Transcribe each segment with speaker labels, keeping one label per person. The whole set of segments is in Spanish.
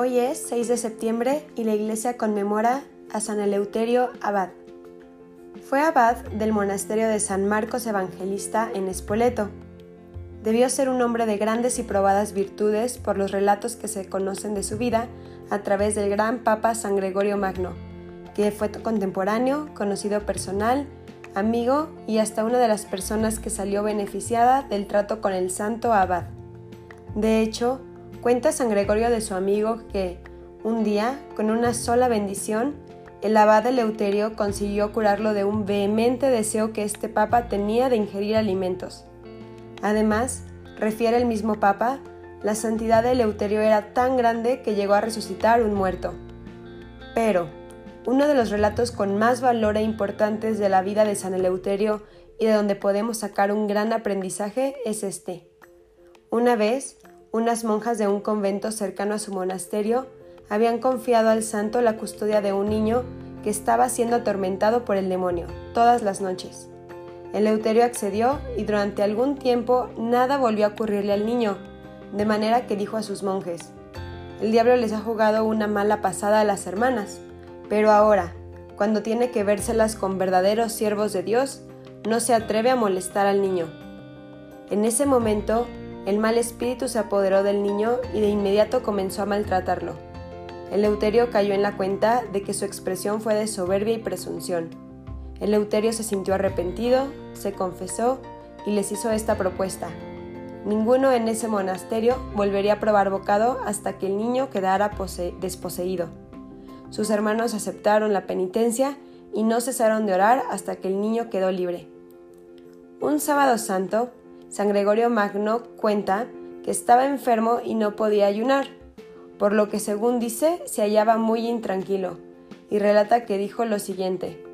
Speaker 1: Hoy es 6 de septiembre y la iglesia conmemora a San Eleuterio Abad. Fue abad del monasterio de San Marcos Evangelista en Espoleto. Debió ser un hombre de grandes y probadas virtudes por los relatos que se conocen de su vida a través del gran Papa San Gregorio Magno, que fue contemporáneo, conocido personal, amigo y hasta una de las personas que salió beneficiada del trato con el santo abad. De hecho, cuenta San Gregorio de su amigo que, un día, con una sola bendición, el abad Eleuterio consiguió curarlo de un vehemente deseo que este papa tenía de ingerir alimentos. Además, refiere el mismo papa, la santidad de Eleuterio era tan grande que llegó a resucitar un muerto. Pero, uno de los relatos con más valor e importantes de la vida de San Eleuterio y de donde podemos sacar un gran aprendizaje es este. Una vez, unas monjas de un convento cercano a su monasterio habían confiado al santo la custodia de un niño que estaba siendo atormentado por el demonio todas las noches. Eleuterio accedió y durante algún tiempo nada volvió a ocurrirle al niño, de manera que dijo a sus monjes, el diablo les ha jugado una mala pasada a las hermanas, pero ahora, cuando tiene que vérselas con verdaderos siervos de Dios, no se atreve a molestar al niño. En ese momento, el mal espíritu se apoderó del niño y de inmediato comenzó a maltratarlo. Eleuterio cayó en la cuenta de que su expresión fue de soberbia y presunción. Eleuterio se sintió arrepentido, se confesó y les hizo esta propuesta. Ninguno en ese monasterio volvería a probar bocado hasta que el niño quedara desposeído. Sus hermanos aceptaron la penitencia y no cesaron de orar hasta que el niño quedó libre. Un sábado santo, San Gregorio Magno cuenta que estaba enfermo y no podía ayunar por lo que según dice se hallaba muy intranquilo, y relata que dijo lo siguiente.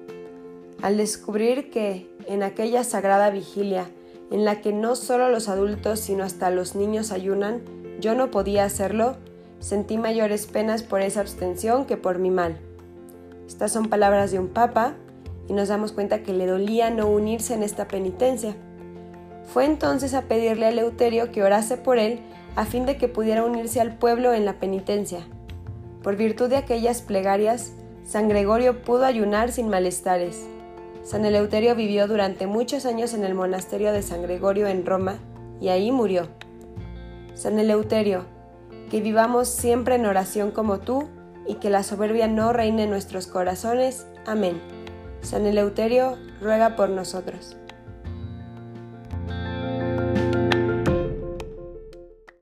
Speaker 1: Al descubrir que, en aquella sagrada vigilia, en la que no solo los adultos sino hasta los niños ayunan, yo no podía hacerlo, sentí mayores penas por esa abstención que por mi mal. Estas son palabras de un papa y nos damos cuenta que le dolía no unirse en esta penitencia. Fue entonces a pedirle a Eleuterio que orase por él a fin de que pudiera unirse al pueblo en la penitencia. Por virtud de aquellas plegarias, San Gregorio pudo ayunar sin malestares. San Eleuterio vivió durante muchos años en el monasterio de San Gregorio en Roma y ahí murió. San Eleuterio, que vivamos siempre en oración como tú y que la soberbia no reine en nuestros corazones. Amén. San Eleuterio, ruega por nosotros.